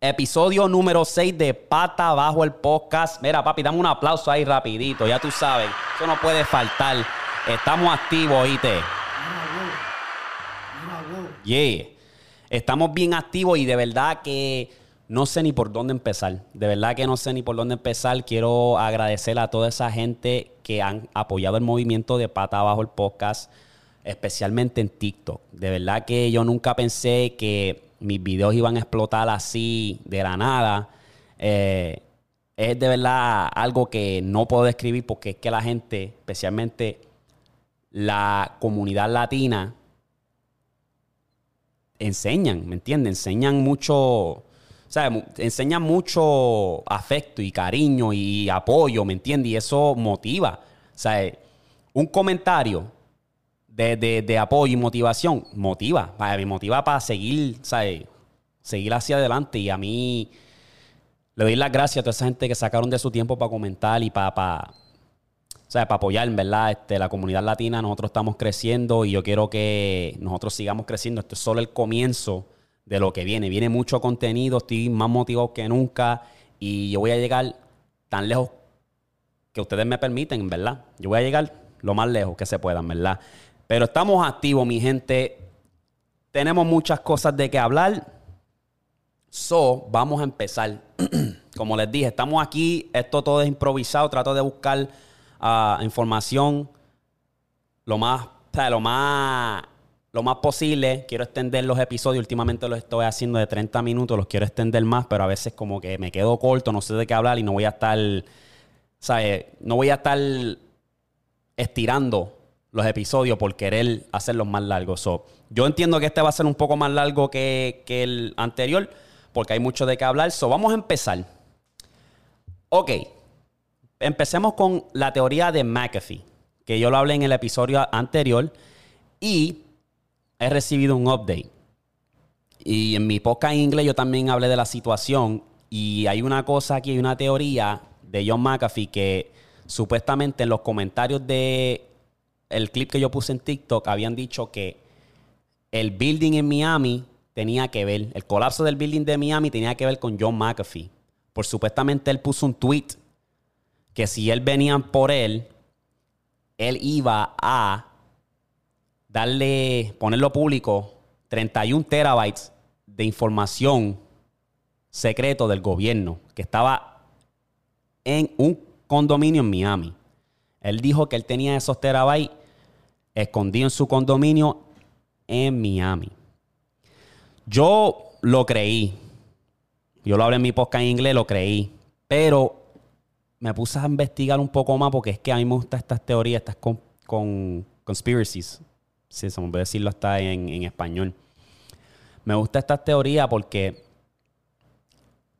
Episodio número 6 de Pata Bajo el Podcast. Mira, papi, dame un aplauso ahí rapidito, ya tú sabes. Eso no puede faltar. Estamos activos, oíste. Yeah. Estamos bien activos y de verdad que no sé ni por dónde empezar. De verdad que no sé ni por dónde empezar. Quiero agradecer a toda esa gente que han apoyado el movimiento de Pata Abajo el Podcast, especialmente en TikTok. De verdad que yo nunca pensé que mis videos iban a explotar así de la nada. Eh, es de verdad algo que no puedo describir porque es que la gente, especialmente la comunidad latina, enseñan, ¿me entiendes? Enseñan mucho, enseñan mucho afecto y cariño y apoyo, ¿me entiendes? Y eso motiva. Un comentario de, apoyo y motivación motiva, me motiva para seguir, ¿sabes? Seguir hacia adelante y a mí le doy las gracias a toda esa gente que sacaron de su tiempo para comentar y para, para o para apoyar, verdad, este, la comunidad latina, nosotros estamos creciendo y yo quiero que nosotros sigamos creciendo. Esto es solo el comienzo de lo que viene. Viene mucho contenido, estoy más motivado que nunca y yo voy a llegar tan lejos que ustedes me permiten, ¿verdad? Yo voy a llegar lo más lejos que se pueda, ¿verdad? Pero estamos activos, mi gente. Tenemos muchas cosas de que hablar. So, vamos a empezar. Como les dije, estamos aquí. Esto todo es improvisado. Trato de buscar uh, información lo más, lo más, lo más posible. Quiero extender los episodios. Últimamente los estoy haciendo de 30 minutos. Los quiero extender más, pero a veces como que me quedo corto, no sé de qué hablar y no voy a estar, ¿sabes? No voy a estar estirando los episodios por querer hacerlos más largos. yo entiendo que este va a ser un poco más largo que, el anterior porque hay mucho de qué hablar. So, vamos a empezar. Ok, empecemos con la teoría de McAfee, que yo lo hablé en el episodio anterior y he recibido un update. Y en mi podcast en inglés yo también hablé de la situación y hay una cosa aquí, una teoría de John McAfee que supuestamente en los comentarios de el clip que yo puse en TikTok habían dicho que el building en Miami tenía que ver, el colapso del building de Miami tenía que ver con John McAfee. Por supuestamente él puso un tweet que si él venía por él, él iba a darle, ponerlo público, 31 terabytes de información secreto del gobierno que estaba en un condominio en Miami. Él dijo que él tenía esos terabytes escondido en su condominio en Miami. Yo lo creí. Yo lo hablé en mi podcast en inglés, lo creí. Pero me puse a investigar un poco más porque es que a mí me gustan estas teorías, estas con, conspiracies. Sí, se me puede decirlo hasta en, español. Me gusta esta teoría porque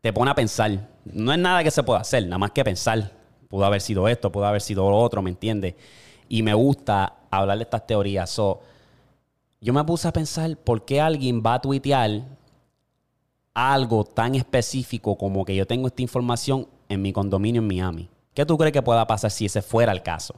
te pone a pensar. No es nada que se pueda hacer, nada más que pensar. Pudo haber sido esto, pudo haber sido lo otro, ¿me entiendes? Y me gusta hablar de estas teorías. yo me puse a pensar por qué alguien va a tuitear algo tan específico como que yo tengo esta información en mi condominio en Miami. ¿Qué tú crees que pueda pasar si ese fuera el caso?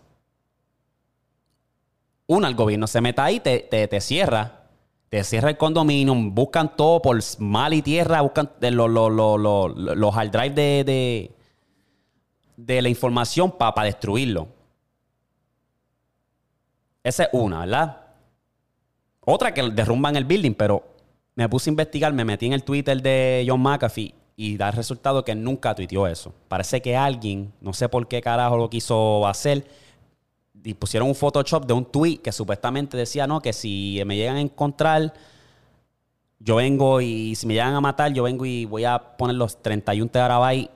Uno, el gobierno se meta ahí, te, te, cierra, te cierra el condominio, buscan todo por mal y tierra, buscan los, los, hard drive de, de, la información para destruirlo. Esa es una, ¿verdad? Otra que derrumban el building, pero me puse a investigar, me metí en el Twitter de John McAfee y da el resultado que nunca tuiteó eso. Parece que alguien, no sé por qué carajo lo quiso hacer, y pusieron un Photoshop de un tweet que supuestamente decía, no, que si me llegan a encontrar, yo vengo y si me llegan a matar, yo vengo y voy a poner los 31 terabytes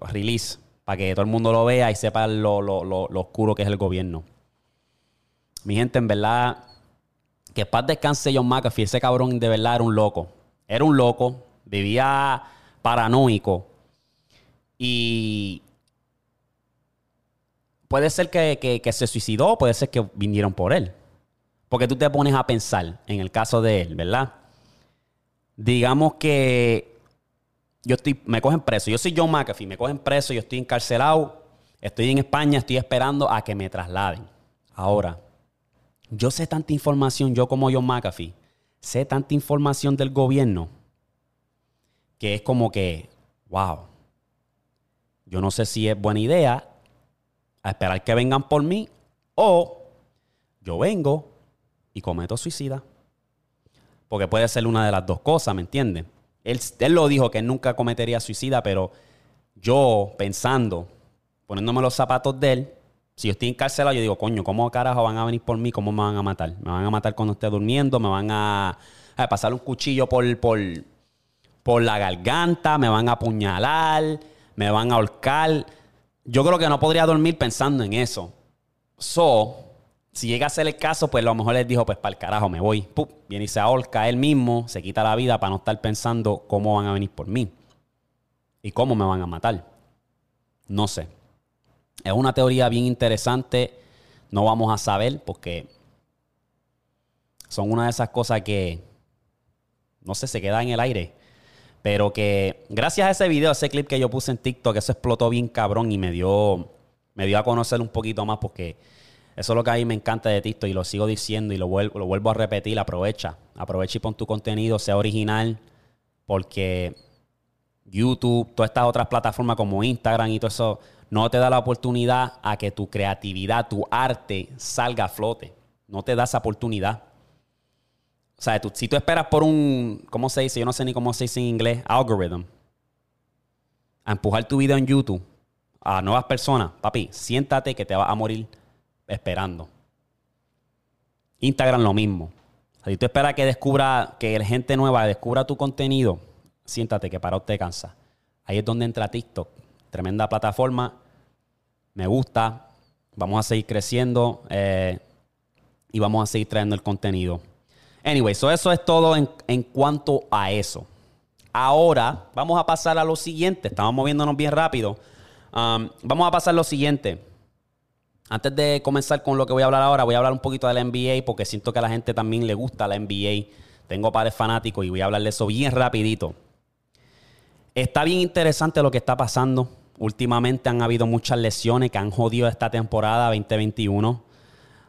release para que todo el mundo lo vea y sepa lo, lo oscuro que es el gobierno. Mi gente, en verdad, que paz descanse John McAfee. Ese cabrón de verdad era un loco. Era un loco. Vivía paranoico. Y puede ser que, se suicidó, puede ser que vinieron por él. Porque tú te pones a pensar en el caso de él, ¿verdad? Digamos que yo estoy, me cogen preso. Yo soy John McAfee, me cogen preso, yo estoy encarcelado, estoy en España, estoy esperando a que me trasladen. Ahora, yo sé tanta información, yo como John McAfee, sé tanta información del gobierno que es como que, wow, yo no sé si es buena idea a esperar que vengan por mí o yo vengo y cometo suicida. Porque puede ser una de las dos cosas, ¿me entiendes? Él, él lo dijo que nunca cometería suicida, pero yo pensando, poniéndome los zapatos de él, si yo estoy encarcelado, yo digo, coño, ¿cómo carajo van a venir por mí? ¿Cómo me van a matar? ¿Me van a matar cuando esté durmiendo? ¿Me van a, pasar un cuchillo por, por, por la garganta? ¿Me van a apuñalar? ¿Me van a ahorcar? Yo creo que no podría dormir pensando en eso. So, si llega a ser el caso, pues a lo mejor les dijo, pues para el carajo me voy. Pup, viene y se ahorca él mismo, se quita la vida para no estar pensando cómo van a venir por mí y cómo me van a matar. No sé. Es una teoría bien interesante. No vamos a saber porque son una de esas cosas que, no sé, se queda en el aire. Pero que gracias a ese video, ese clip que yo puse en TikTok, eso explotó bien cabrón y me dio, me dio a conocer un poquito más porque eso es lo que a mí me encanta de TikTok y lo sigo diciendo y lo vuelvo, lo vuelvo a repetir. Aprovecha, aprovecha y pon tu contenido, sea original, porque YouTube, todas estas otras plataformas como Instagram y todo eso, no te da la oportunidad a que tu creatividad, tu arte salga a flote. No te da esa oportunidad. O sea, si tú esperas por un, ¿cómo se dice? Yo no sé ni cómo se dice en inglés, algorithm, a empujar tu video en YouTube a nuevas personas, papi, siéntate que te vas a morir esperando. Instagram lo mismo. Si tú esperas que descubra, que la gente nueva descubra tu contenido, siéntate que para usted cansa. Ahí es donde entra TikTok. Tremenda plataforma. Me gusta. Vamos a seguir creciendo eh, y vamos a seguir trayendo el contenido. Anyway, so eso es todo en, en cuanto a eso. Ahora vamos a pasar a lo siguiente. Estamos moviéndonos bien rápido. Um, vamos a pasar a lo siguiente. Antes de comenzar con lo que voy a hablar ahora, voy a hablar un poquito de la NBA porque siento que a la gente también le gusta la NBA. Tengo pares fanáticos y voy a hablar de eso bien rapidito. Está bien interesante lo que está pasando. Últimamente han habido muchas lesiones que han jodido esta temporada 2021.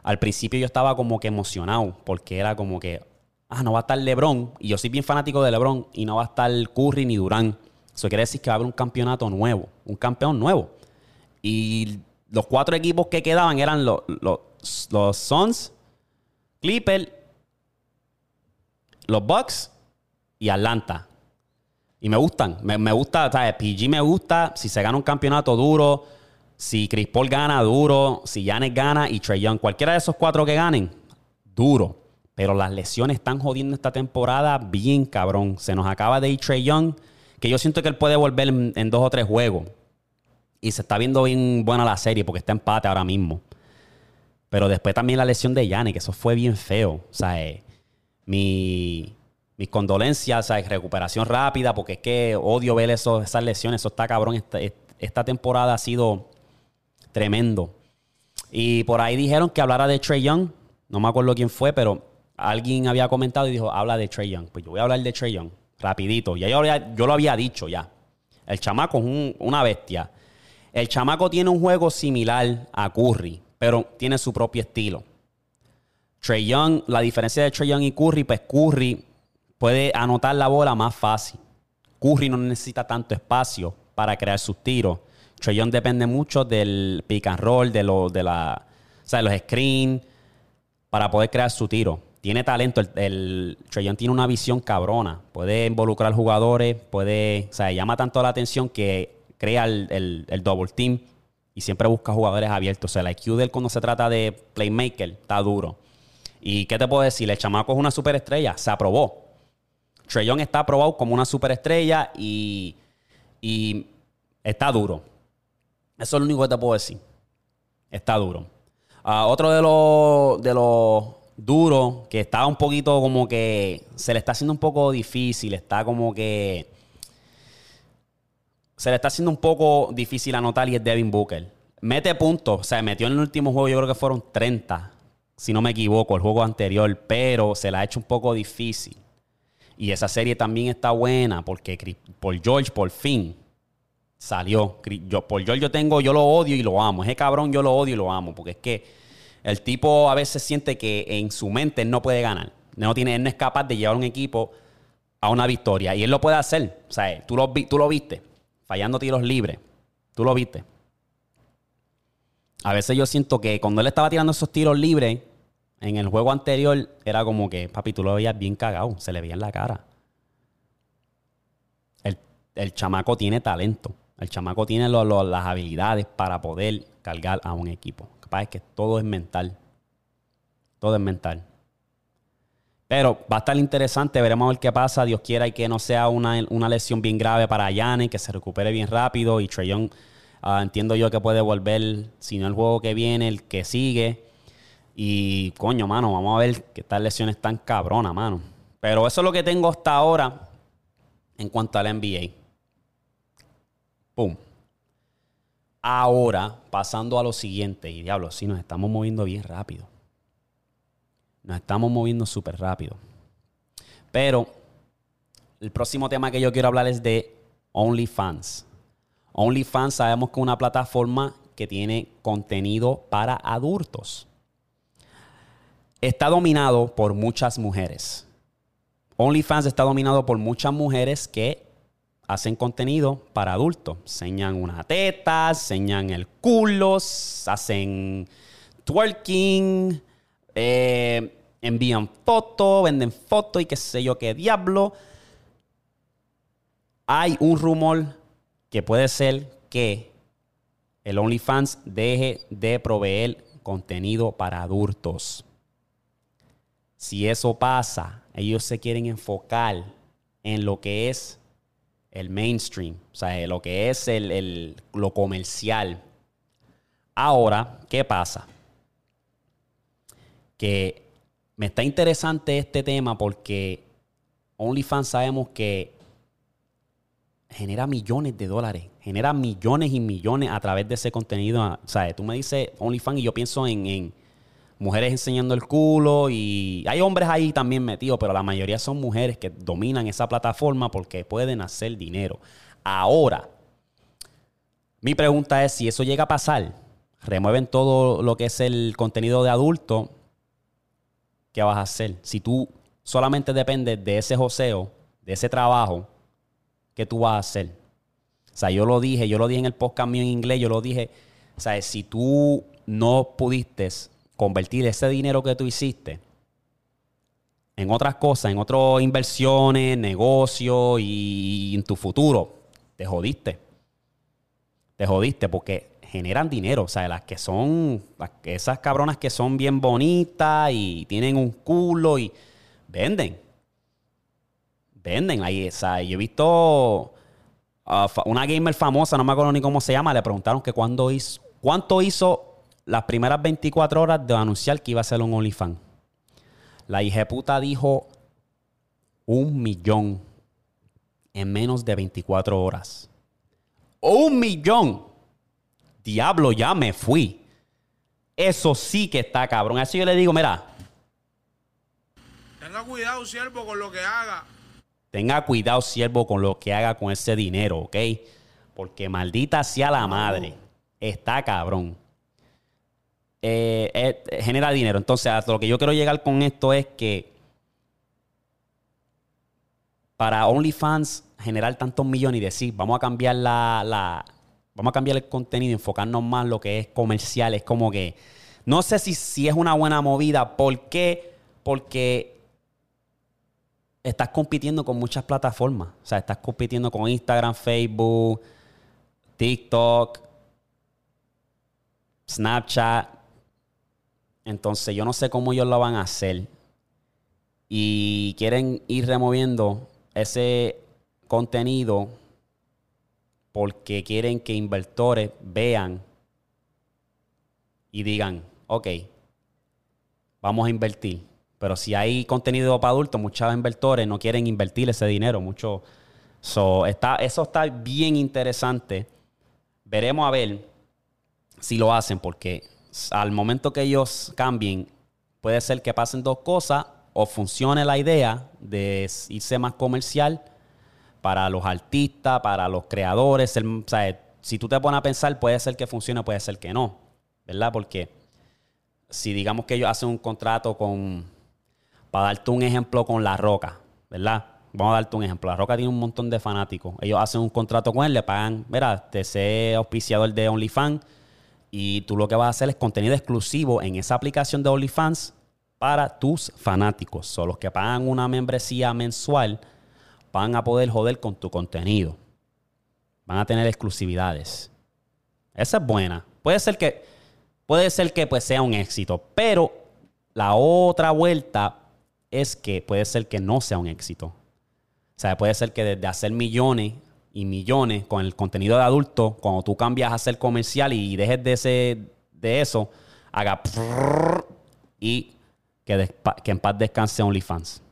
Al principio yo estaba como que emocionado porque era como que, ah, no va a estar LeBron. Y yo soy bien fanático de LeBron y no va a estar Curry ni Durán. Eso quiere decir que va a haber un campeonato nuevo, un campeón nuevo. Y los cuatro equipos que quedaban eran los, los, Suns, Clippers, los Bucks y Atlanta. Y me gustan. Me, gusta, ¿sabes? PG me gusta. Si se gana un campeonato duro, si Chris Paul gana, duro. Si Giannis gana y Trey Young. Cualquiera de esos cuatro que ganen, duro. Pero las lesiones están jodiendo esta temporada bien cabrón. Se nos acaba de ir Trey Young, que yo siento que él puede volver en dos o tres juegos. Y se está viendo bien buena la serie porque está empate ahora mismo. Pero después también la lesión de Yanni, que eso fue bien feo. O sea, eh, mi, mis condolencias, sea, recuperación rápida, porque es que odio ver esas lesiones. Eso está cabrón. Esta, esta temporada ha sido tremendo. Y por ahí dijeron que hablara de Trey Young. No me acuerdo quién fue, pero alguien había comentado y dijo, habla de Trey Young. Pues yo voy a hablar de Trey Young, rapidito. Ya yo, yo lo había dicho ya. El chamaco es una bestia. El chamaco tiene un juego similar a Curry, pero tiene su propio estilo. Trey Young, la diferencia de Trey Young y Curry, pues Curry puede anotar la bola más fácil. Curry no necesita tanto espacio para crear sus tiros. Young depende mucho del pick and roll, de, de, la, o los screens, para poder crear su tiro. Tiene talento. El, tiene una visión cabrona. Puede involucrar jugadores, puede, o sea, llama tanto la atención que crea el, double team y siempre busca jugadores abiertos. O sea, el IQ de él cuando se trata de playmaker está duro. ¿Y qué te puedo decir? El chamaco es una superestrella. Se aprobó. Trey Young está aprobado como una superestrella y, y está duro. Eso es lo único que te puedo decir. Está duro. Ah, otro de los de los duros que está un poquito como que se le está haciendo un poco difícil, está como que se le está haciendo un poco difícil anotar y es Devin Booker. Mete puntos, o sea, metió en el último juego, yo creo que fueron 30, si no me equivoco, el juego anterior, pero se le ha hecho un poco difícil. Y esa serie también está buena porque por George por fin salió. Yo, por George yo tengo, yo lo odio y lo amo. Ese cabrón yo lo odio y lo amo porque es que el tipo a veces siente que en su mente él no puede ganar. No, tiene, él no es capaz de llevar un equipo a una victoria. Y él lo puede hacer. O sea, tú lo, tú lo viste, fallando tiros libres. Tú lo viste. A veces yo siento que cuando él estaba tirando esos tiros libres, en el juego anterior, era como que, papi, tú lo veías bien cagado, se le veía en la cara. El, el chamaco tiene talento. El chamaco tiene las habilidades para poder cargar a un equipo. Capaz es que todo es mental. Todo es mental. Pero va a estar interesante, veremos a ver qué pasa. Dios quiera y que no sea una, lesión bien grave para Yanni, que se recupere bien rápido. Y Trey ah, entiendo yo que puede volver, si no el juego que viene, el que sigue. Y coño, mano, vamos a ver que estas lesiones están cabronas, mano. Pero eso es lo que tengo hasta ahora en cuanto al NBA. Pum. Ahora, pasando a lo siguiente, y diablo, sí, nos estamos moviendo bien rápido. Nos estamos moviendo súper rápido. Pero el próximo tema que yo quiero hablar es de OnlyFans. OnlyFans sabemos que es una plataforma que tiene contenido para adultos. Está dominado por muchas mujeres. OnlyFans está dominado por muchas mujeres que hacen contenido para adultos. Enseñan una teta, enseñan el culo, hacen twerking, eh, envían fotos, venden fotos y qué sé yo qué diablo. Hay un rumor que puede ser que el OnlyFans deje de proveer contenido para adultos. Si eso pasa, ellos se quieren enfocar en lo que es el mainstream, o sea, lo que es el, lo comercial. Ahora, ¿qué pasa? que me está interesante este tema porque OnlyFans sabemos que genera millones de dólares, genera millones y millones a través de ese contenido. O sea, tú me dices OnlyFans y yo pienso en, mujeres enseñando el culo y hay hombres ahí también metidos, pero la mayoría son mujeres que dominan esa plataforma porque pueden hacer dinero. Ahora, mi pregunta es si eso llega a pasar, remueven todo lo que es el contenido de adulto ¿qué vas a hacer? Si tú solamente dependes de ese joseo, de ese trabajo, ¿qué tú vas a hacer? O sea, yo lo dije, yo lo dije en el podcast mío en inglés, yo lo dije, o sea, si tú no pudiste convertir ese dinero que tú hiciste en otras cosas, en otras inversiones, negocios y en tu futuro, te jodiste. Te jodiste porque generan dinero. O sea, las que son, esas cabronas que son bien bonitas y tienen un culo y venden. Venden. Ahí, o sea, yo he visto una gamer famosa, no me acuerdo ni cómo se llama, le preguntaron que cuándo hizo, cuánto hizo las primeras 24 horas de anunciar que iba a ser un OnlyFans. La puta dijo un millón en menos de 24 horas. Un millón diablo, ya me fui. Eso sí que está cabrón. Así yo le digo, mira. Tenga cuidado, siervo, con lo que haga. Tenga cuidado, siervo, con lo que haga con ese dinero, ¿ok? Porque maldita sea la madre. Está cabrón. Eh, eh, genera dinero. Entonces, a lo que yo quiero llegar con esto es que para OnlyFans generar tantos millones y decir, vamos a cambiar la, vamos a cambiar el contenido, enfocarnos más en lo que es comercial. Es como que, no sé si, si es una buena movida. ¿Por qué? Porque estás compitiendo con muchas plataformas. O sea, estás compitiendo con Instagram, Facebook, TikTok, Snapchat. Entonces, yo no sé cómo ellos lo van a hacer. Y quieren ir removiendo ese contenido porque quieren que inversores vean y digan, ok, vamos a invertir. Pero si hay contenido para adultos, muchos inversores no quieren invertir ese dinero. Mucho, está, eso está bien interesante. Veremos a ver si lo hacen, porque al momento que ellos cambien, puede ser que pasen dos cosas, o funcione la idea de irse más comercial, para los artistas, para los creadores. si tú te pones a pensar, puede ser que funcione, puede ser que no, ¿verdad? Porque si digamos que ellos hacen un contrato con, para darte un ejemplo con La Roca, ¿verdad? vamos a darte un ejemplo. La Roca tiene un montón de fanáticos. Ellos hacen un contrato con él, le pagan, mira, te sé auspiciador de OnlyFans y tú lo que vas a hacer es contenido exclusivo en esa aplicación de OnlyFans para tus fanáticos. Son los que pagan una membresía mensual van a poder joder con tu contenido. Van a tener exclusividades. Esa es buena. Puede ser que, puede ser que pues, sea un éxito, pero la otra vuelta es que puede ser que no sea un éxito. O sea, puede ser que desde hacer millones y millones con el contenido de adulto, cuando tú cambias a hacer comercial y dejes de, ese, de eso, haga y que, que en paz descanse OnlyFans.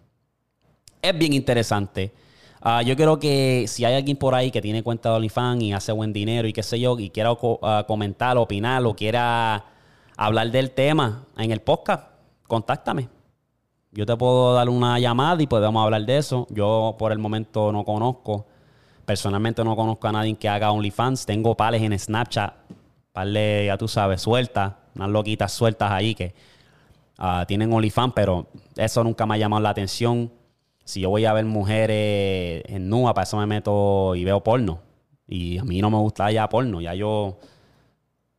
Es bien interesante. Ah, yo creo que si hay alguien por ahí que tiene cuenta de OnlyFans y hace buen dinero y qué sé yo, y quiera uh, comentar, opinar o quiera hablar del tema en el podcast, contáctame. Yo te puedo dar una llamada y podemos hablar de eso. Yo por el momento no conozco. Personalmente no conozco a nadie que haga OnlyFans. Tengo pales en Snapchat. Pales, ya tú sabes, sueltas. Unas loquitas sueltas ahí que uh, tienen OnlyFans, pero eso nunca me ha llamado la atención si yo voy a ver mujeres en nua, para eso me meto y veo porno. Y a mí no me gusta ya porno. Ya yo.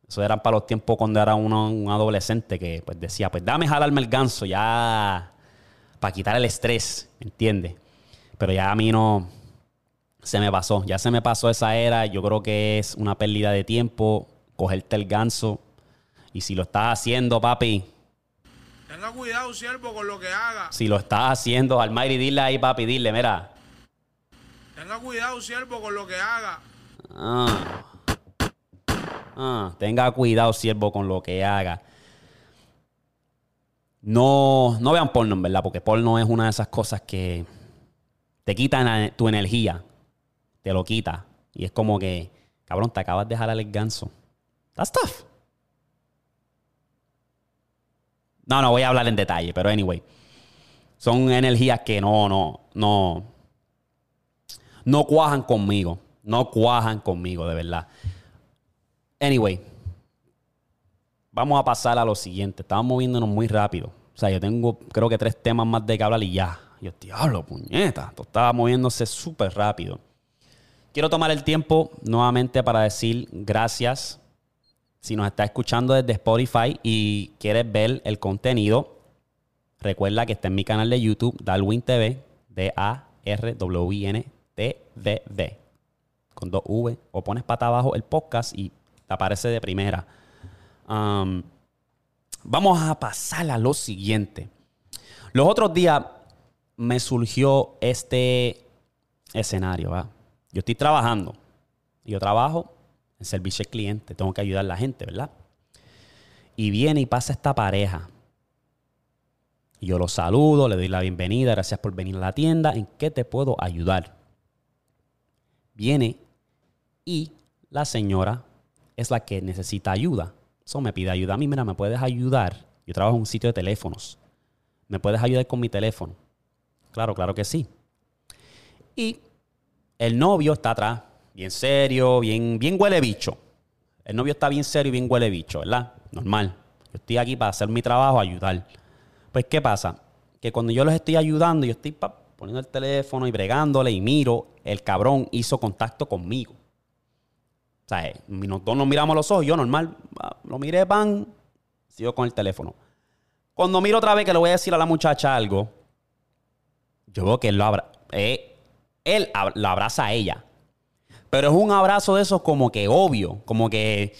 Eso eran para los tiempos cuando era un adolescente que pues decía, pues dame jalarme el ganso ya para quitar el estrés, ¿me entiendes? Pero ya a mí no se me pasó, ya se me pasó esa era, yo creo que es una pérdida de tiempo cogerte el ganso y si lo estás haciendo, papi, Tenga cuidado, siervo, con lo que haga. Si lo estás haciendo, Almighty, dile ahí, papi, dile, mira. Tenga cuidado, siervo, con lo que haga. Ah. Ah, tenga cuidado, siervo, con lo que haga. No, no vean porno, en verdad, porque porno es una de esas cosas que te quitan tu energía. Te lo quita. Y es como que, cabrón, te acabas de jalar el ganso. That's tough. No, no voy a hablar en detalle, pero anyway. Son energías que no, no, no. No cuajan conmigo. No cuajan conmigo, de verdad. Anyway. Vamos a pasar a lo siguiente. Estamos moviéndonos muy rápido. O sea, yo tengo, creo que tres temas más de que hablar y ya. Yo, diablo, puñeta. Esto estaba moviéndose súper rápido. Quiero tomar el tiempo nuevamente para decir gracias si nos estás escuchando desde Spotify y quieres ver el contenido, recuerda que está en mi canal de YouTube, Darwin TV, D-A-R-W-I-N T-V-V, con dos V, o pones pata abajo el podcast y te aparece de primera. Um, vamos a pasar a lo siguiente. Los otros días me surgió este escenario. Yo estoy trabajando. Yo trabajo en servicio al cliente, tengo que ayudar a la gente, ¿verdad? Y viene y pasa esta pareja. Y yo lo saludo, le doy la bienvenida, gracias por venir a la tienda, ¿en qué te puedo ayudar? Viene y la señora es la que necesita ayuda. Eso me pide ayuda a mí, mira, ¿me puedes ayudar? Yo trabajo en un sitio de teléfonos. ¿Me puedes ayudar con mi teléfono? Claro, claro que sí. Y el novio está atrás bien serio, bien, bien huele bicho. El novio está bien serio y bien huele bicho, ¿verdad? Normal. Yo estoy aquí para hacer mi trabajo, ayudar. Pues, ¿qué pasa? Que cuando yo los estoy ayudando, yo estoy poniendo el teléfono y bregándole y miro, el cabrón hizo contacto conmigo. O sea, eh, nosotros nos miramos los ojos, yo normal, lo miré, pan, sigo con el teléfono. Cuando miro otra vez que le voy a decir a la muchacha algo, yo veo que él lo abra, eh, él lo abraza a ella. Pero es un abrazo de esos como que obvio, como que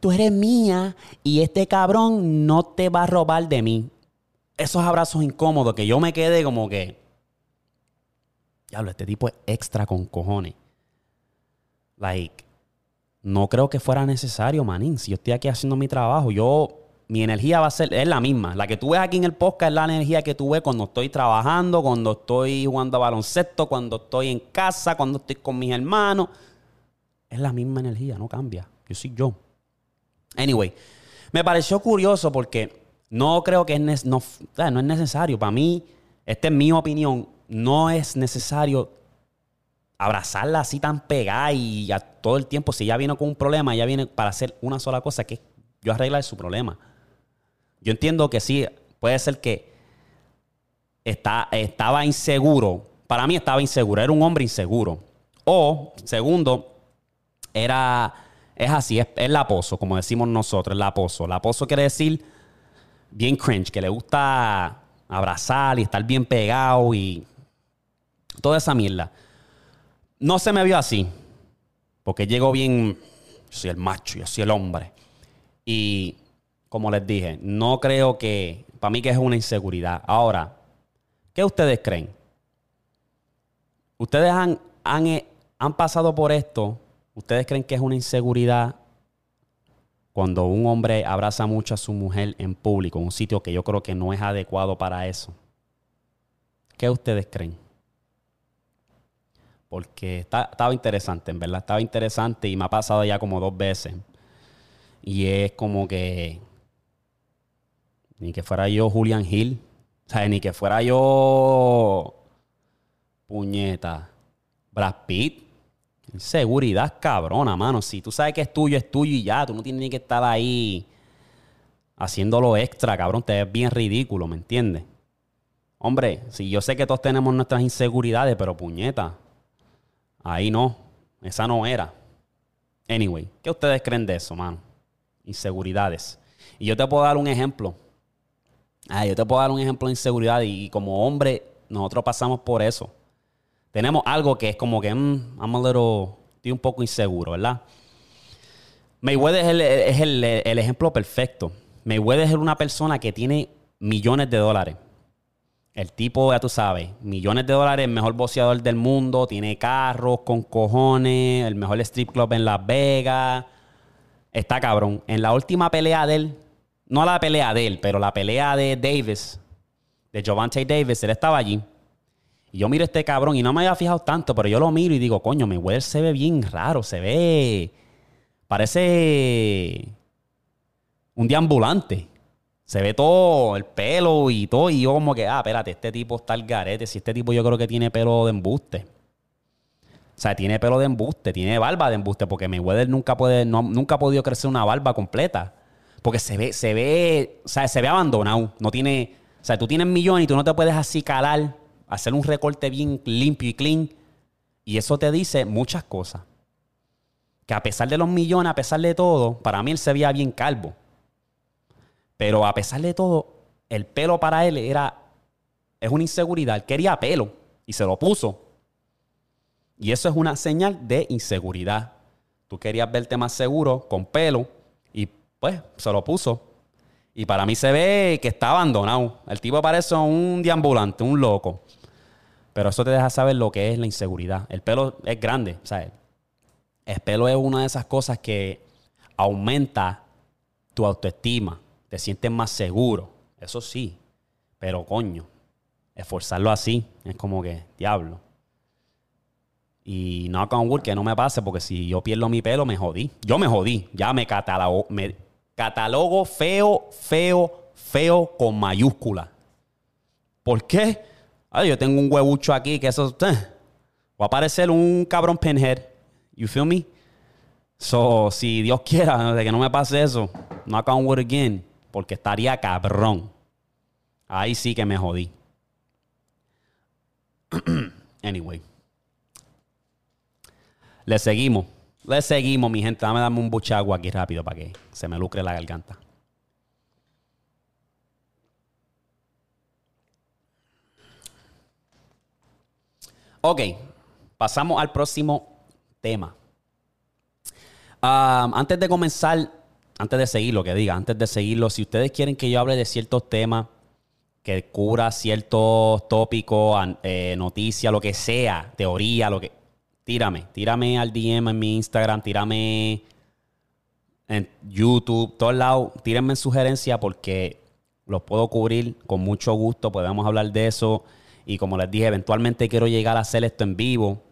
tú eres mía y este cabrón no te va a robar de mí. Esos abrazos incómodos que yo me quedé como que, diablo, este tipo es extra con cojones. Like, no creo que fuera necesario, manín. Si yo estoy aquí haciendo mi trabajo, yo, mi energía va a ser, es la misma. La que tú ves aquí en el podcast es la energía que tú ves cuando estoy trabajando, cuando estoy jugando a baloncesto, cuando estoy en casa, cuando estoy con mis hermanos. Es la misma energía, no cambia. Yo soy yo. Anyway, me pareció curioso porque no creo que es, no, no es necesario. Para mí, esta es mi opinión, no es necesario abrazarla así tan pegada y a todo el tiempo. Si ya viene con un problema, ya viene para hacer una sola cosa, que yo arreglar su problema. Yo entiendo que sí, puede ser que está, estaba inseguro para mí estaba inseguro, era un hombre inseguro. O, segundo, era, es así, es, es laposo, como decimos nosotros, laposo. Laposo quiere decir bien cringe, que le gusta abrazar y estar bien pegado y toda esa mierda. No se me vio así, porque llegó bien, yo soy el macho, yo soy el hombre. Y como les dije, no creo que, para mí que es una inseguridad. Ahora, ¿qué ustedes creen? ¿Ustedes han, han, eh, han pasado por esto? ¿Ustedes creen que es una inseguridad cuando un hombre abraza mucho a su mujer en público, en un sitio que yo creo que no es adecuado para eso? ¿Qué ustedes creen? Porque estaba interesante, en verdad, estaba interesante y me ha pasado ya como dos veces. Y es como que ni que fuera yo Julian Hill, o sea, ni que fuera yo puñeta Brad Pitt. Seguridad cabrona, mano. Si tú sabes que es tuyo, es tuyo y ya. Tú no tienes ni que estar ahí haciéndolo extra, cabrón. Te ves bien ridículo, ¿me entiendes? Hombre, si yo sé que todos tenemos nuestras inseguridades, pero puñeta, ahí no. Esa no era. Anyway, ¿qué ustedes creen de eso, mano? Inseguridades. Y yo te puedo dar un ejemplo. Ah, yo te puedo dar un ejemplo de inseguridad y como hombre, nosotros pasamos por eso tenemos algo que es como que, mm, I'm a little, estoy un poco inseguro, ¿verdad? Mayweather es, el, el, ejemplo perfecto. Mayweather es una persona que tiene millones de dólares. El tipo, ya tú sabes, millones de dólares, el mejor boxeador del mundo, tiene carros con cojones, el mejor strip club en Las Vegas. Está cabrón. En la última pelea de él, no la pelea de él, pero la pelea de Davis, de Giovante Davis, él estaba allí. Y yo miro a este cabrón y no me había fijado tanto, pero yo lo miro y digo, coño, Mayweather se ve bien raro, se ve. Parece. Un deambulante. Se ve todo, el pelo y todo. Y yo, como que, ah, espérate, este tipo está al garete. Si este tipo yo creo que tiene pelo de embuste. O sea, tiene pelo de embuste, tiene barba de embuste, porque Mayweather nunca, puede, nunca ha podido crecer una barba completa. Porque se ve, se ve, o sea, se ve abandonado. No tiene, o sea, tú tienes millones y tú no te puedes así calar hacer un recorte bien limpio y clean. Y eso te dice muchas cosas. Que a pesar de los millones, a pesar de todo, para mí él se veía bien calvo. Pero a pesar de todo, el pelo para él era. Es una inseguridad. Él quería pelo y se lo puso. Y eso es una señal de inseguridad. Tú querías verte más seguro con pelo pues se lo puso. Y para mí se ve que está abandonado. El tipo parece un deambulante, un loco. Pero eso te deja saber lo que es la inseguridad. El pelo es grande, ¿sabes? El pelo es una de esas cosas que aumenta tu autoestima, te sientes más seguro, eso sí, pero coño, esforzarlo así es como que, diablo. Y no con wood que no me pase, porque si yo pierdo mi pelo, me jodí. Yo me jodí, ya me catalogo, me catalogo feo, feo, feo con mayúscula. ¿Por qué? Yo tengo un huevucho aquí que eso. Eh, va a aparecer un cabrón pinhead. You feel me? So, si Dios quiera de que no me pase eso, knock on wood again, porque estaría cabrón. Ahí sí que me jodí. anyway. Le seguimos. Le seguimos, mi gente. Dame darme un buche agua aquí rápido para que se me lucre la garganta. Ok, pasamos al próximo tema. antes de comenzar, antes de seguir lo que diga, antes de seguirlo, si ustedes quieren que yo hable de ciertos temas, que cura ciertos tópicos, eh, noticias, lo que sea, teoría, lo que. Tírame, tírame al DM en mi Instagram, tírame en YouTube, todos lados, tírenme en sugerencia porque los puedo cubrir con mucho gusto, podemos hablar de eso. Y como les dije, eventualmente quiero llegar a hacer esto en vivo,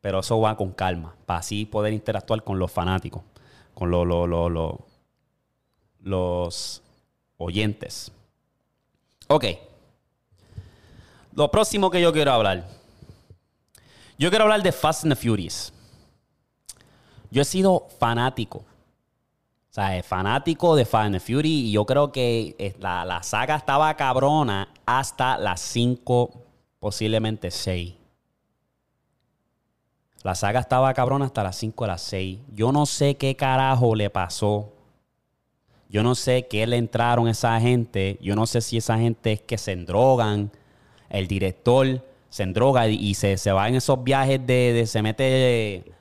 pero eso va con calma, para así poder interactuar con los fanáticos, con los oyentes. Ok. Lo próximo que yo quiero hablar. Yo quiero hablar de Fast and the Furious. Yo he sido fanático o sea, fanático de Final Fury y yo creo que eh, la, saga estaba cabrona hasta las 5 posiblemente 6. La saga estaba cabrona hasta las 5 de las 6. Yo no sé qué carajo le pasó. Yo no sé qué le entraron a esa gente. Yo no sé si esa gente es que se endrogan. El director se endroga y se, se va en esos viajes de, se mete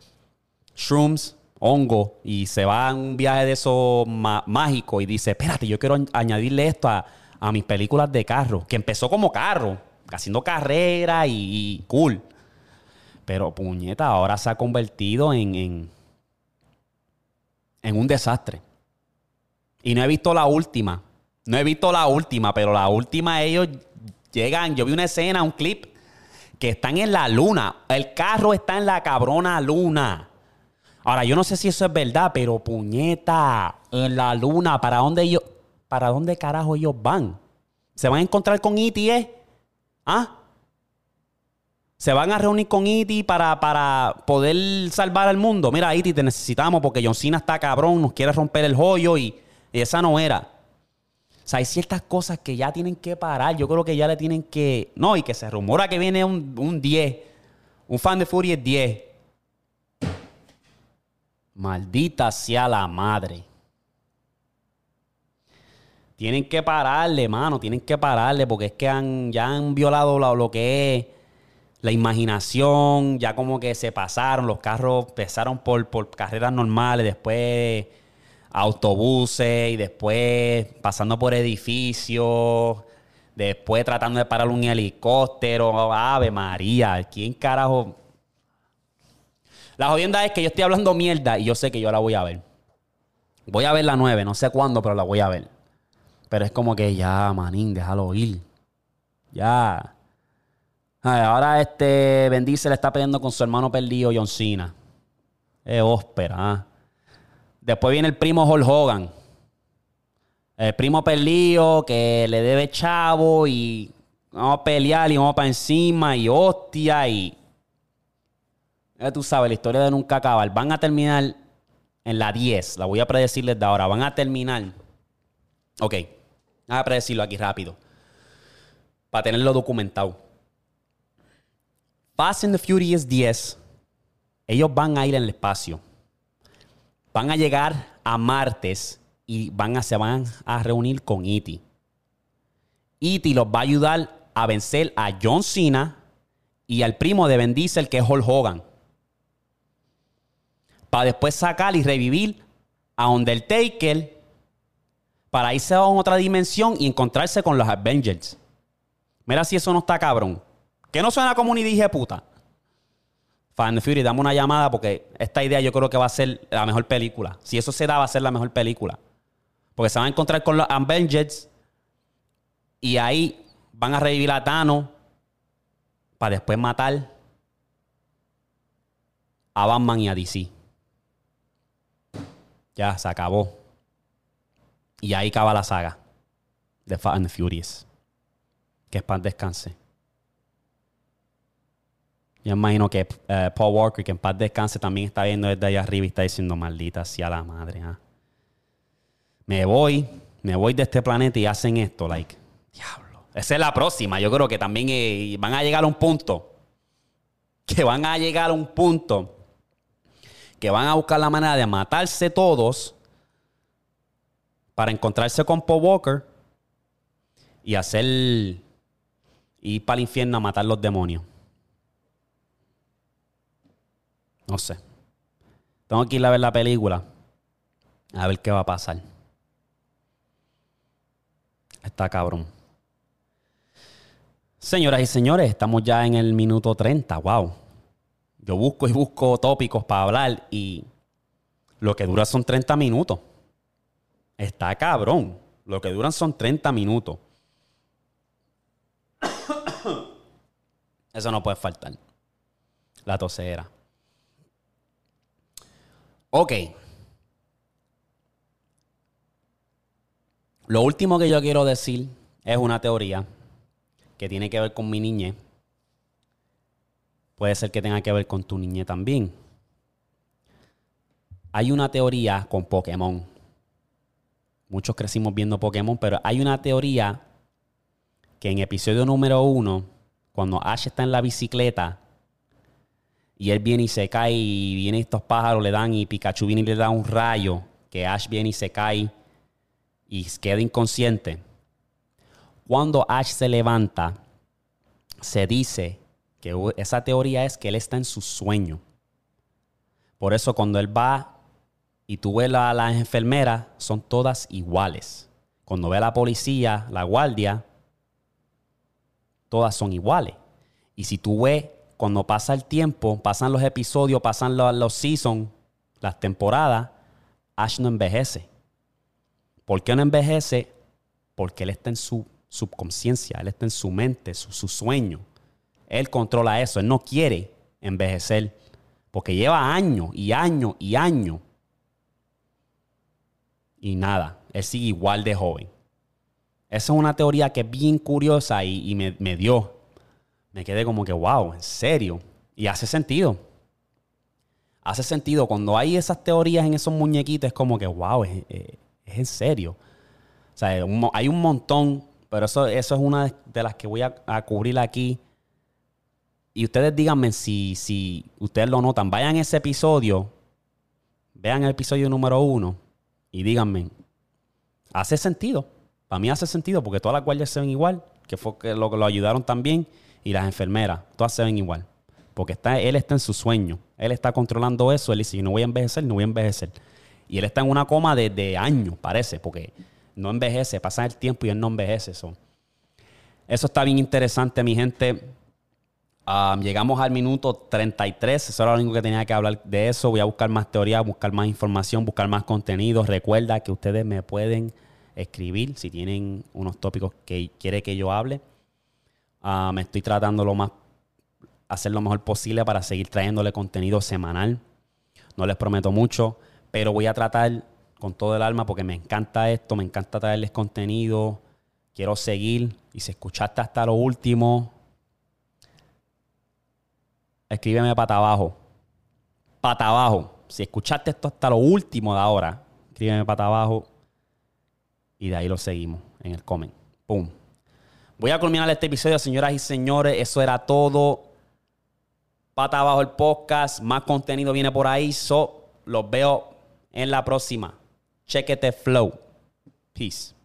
shrooms, hongo, y se va en un viaje de eso mágico y dice, espérate, yo quiero añadirle esto a, a mis películas de carro, que empezó como carro, haciendo carrera y, cool. Pero puñeta, ahora se ha convertido en, en un desastre. Y no he visto la última. No he visto la última, pero la última ellos llegan. Yo vi una escena, un clip, que están en la luna. El carro está en la cabrona luna. Ahora, yo no sé si eso es verdad, pero puñeta, en la luna, ¿para dónde ellos, para dónde carajo ellos van? ¿Se van a encontrar con E.T., eh? ¿Ah? Se van a reunir con E.T. Para, para poder salvar al mundo. Mira, E.T., te necesitamos porque John Cena está cabrón, nos quiere romper el joyo y, esa no era. O sea, hay ciertas cosas que ya tienen que parar. Yo creo que ya le tienen que. No, y que se rumora que viene un, un 10. Un fan de Fury es 10. Maldita sea la madre. Tienen que pararle, mano, tienen que pararle porque es que han, ya han violado lo, que es la imaginación, ya como que se pasaron, los carros empezaron por, por carreras normales, después autobuses y después pasando por edificios, después tratando de parar un helicóptero, Ave María, ¿quién carajo? La jodienda es que yo estoy hablando mierda y yo sé que yo la voy a ver. Voy a ver la 9, no sé cuándo, pero la voy a ver. Pero es como que ya, manín, déjalo ir. Ya. ahora este Bendice le está peleando con su hermano perdido, John Cena. Es óspera. ¿ah? Después viene el primo Hulk Hogan. El primo perdido que le debe chavo y vamos a pelear y vamos para encima y hostia y tú sabes, la historia de nunca acabar. Van a terminar en la 10. La voy a predecir desde ahora. Van a terminar. Ok. Voy a predecirlo aquí rápido. Para tenerlo documentado. Fast and the Furious 10. Ellos van a ir el espacio. Van a llegar a martes y van a, se van a reunir con E.T. E.T. los va a ayudar a vencer a John Cena y al primo de Ben Diesel, que es Hulk Hogan para después sacar y revivir a Undertaker para irse a otra dimensión y encontrarse con los Avengers. Mira si eso no está cabrón. Que no suena como un dije puta. Fan Fury, dame una llamada porque esta idea yo creo que va a ser la mejor película. Si eso se da, va a ser la mejor película. Porque se van a encontrar con los Avengers y ahí van a revivir a Thanos para después matar a Batman y a DC. Ya, se acabó. Y ahí acaba la saga de Fast and Furious. Que es para descanse. Yo imagino que eh, Paul Walker, que en paz descanse, también está viendo desde allá arriba y está diciendo, maldita sea la madre. ¿ah? Me voy, me voy de este planeta y hacen esto, like, diablo. Esa es la próxima. Yo creo que también eh, van a llegar a un punto. Que van a llegar a un punto que van a buscar la manera de matarse todos para encontrarse con Paul Walker y hacer ir para el infierno a matar los demonios. No sé. Tengo que ir a ver la película. A ver qué va a pasar. Está cabrón. Señoras y señores, estamos ya en el minuto 30. Wow. Yo busco y busco tópicos para hablar y lo que dura son 30 minutos. Está cabrón. Lo que duran son 30 minutos. Eso no puede faltar. La tosera. Ok. Lo último que yo quiero decir es una teoría que tiene que ver con mi niñez puede ser que tenga que ver con tu niñez también. Hay una teoría con Pokémon. Muchos crecimos viendo Pokémon, pero hay una teoría que en episodio número uno, cuando Ash está en la bicicleta y él viene y se cae y vienen estos pájaros, le dan y Pikachu viene y le da un rayo, que Ash viene y se cae y queda inconsciente. Cuando Ash se levanta, se dice que esa teoría es que él está en su sueño. Por eso cuando él va y tú ves a las enfermeras, son todas iguales. Cuando ve a la policía, la guardia, todas son iguales. Y si tú ves, cuando pasa el tiempo, pasan los episodios, pasan los, seasons, las temporadas, Ash no envejece. ¿Por qué no envejece? Porque él está en su subconsciencia, él está en su mente, su, su sueño. Él controla eso, él no quiere envejecer porque lleva años y años y años. Y nada, él sigue igual de joven. Esa es una teoría que es bien curiosa y, me, me, dio. Me quedé como que, wow, en serio. Y hace sentido. Hace sentido. Cuando hay esas teorías en esos muñequitos, es como que, wow, es, en serio. O sea, hay un montón, pero eso, eso es una de las que voy a, cubrir aquí y ustedes díganme si, si ustedes lo notan. Vayan a ese episodio, vean el episodio número uno y díganme, ¿hace sentido? Para mí hace sentido porque todas las guardias se ven igual, que fue lo que lo ayudaron también, y las enfermeras, todas se ven igual. Porque está, él está en su sueño, él está controlando eso, él dice, no voy a envejecer, no voy a envejecer. Y él está en una coma de, años, parece, porque no envejece, pasa el tiempo y él no envejece. Eso, eso está bien interesante, mi gente llegamos al minuto 33. Eso era lo único que tenía que hablar de eso. Voy a buscar más teoría, buscar más información, buscar más contenido. Recuerda que ustedes me pueden escribir si tienen unos tópicos que quiere que yo hable. Me estoy tratando lo más, hacer lo mejor posible para seguir trayéndole contenido semanal. No les prometo mucho, pero voy a tratar con todo el alma porque me encanta esto, me encanta traerles contenido. Quiero seguir. Y si escuchaste hasta lo último, escríbeme pata abajo. Pata abajo. Si escuchaste esto hasta lo último de ahora, escríbeme pata abajo. Y de ahí lo seguimos en el comment. Pum. Voy a culminar este episodio, señoras y señores. Eso era todo. Pata abajo el podcast. Más contenido viene por ahí. So, los veo en la próxima. Chequete flow. Peace.